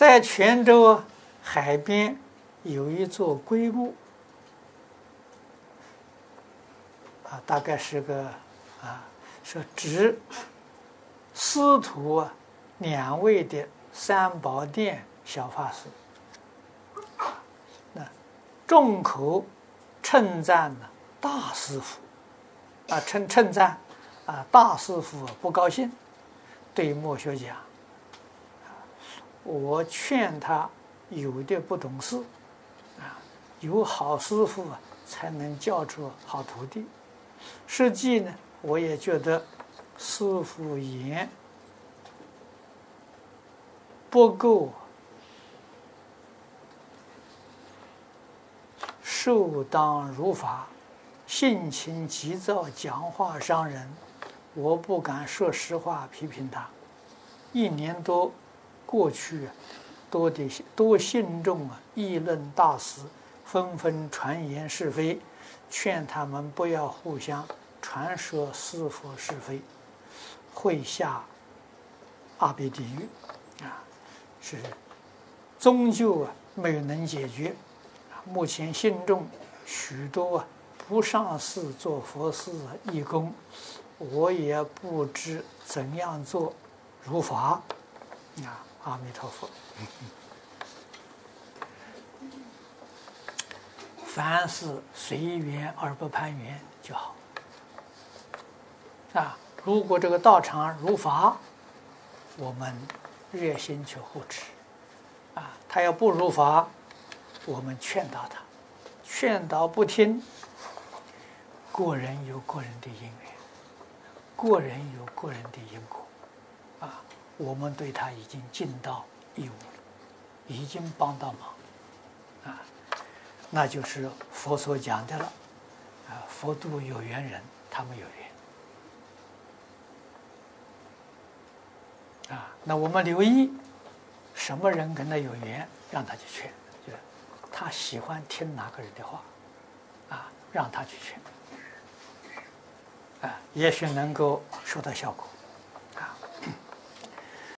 在泉州海边有一座龟墓，啊，大概是个啊，是指师徒两位的三宝殿小法师，那众口称赞呢大师傅，啊，称称赞啊大师傅不高兴，对墨学讲。我劝他有的不懂事，啊，有好师傅啊，才能教出好徒弟。实际呢，我也觉得师傅言不够受当如法，性情急躁，讲话伤人，我不敢说实话批评他。一年多。过去啊多的多信众啊，议论大师，纷纷传言是非，劝他们不要互相传说是非是非，会下阿鼻地狱啊！是终究啊没有能解决。目前信众许多啊不上寺做佛事啊义工，我也不知怎样做如法啊。阿弥陀佛，凡事随缘而不攀缘就好。啊，如果这个道场如法，我们热心去护持。啊，他要不如法，我们劝导他，劝导不听，个人有个人的因缘，个人有个人的。我们对他已经尽到义务了，已经帮到忙，啊，那就是佛所讲的了，啊，佛度有缘人，他们有缘，啊，那我们留意什么人跟他有缘，让他去劝，就是他喜欢听哪个人的话，啊，让他去劝，啊，也许能够收到效果。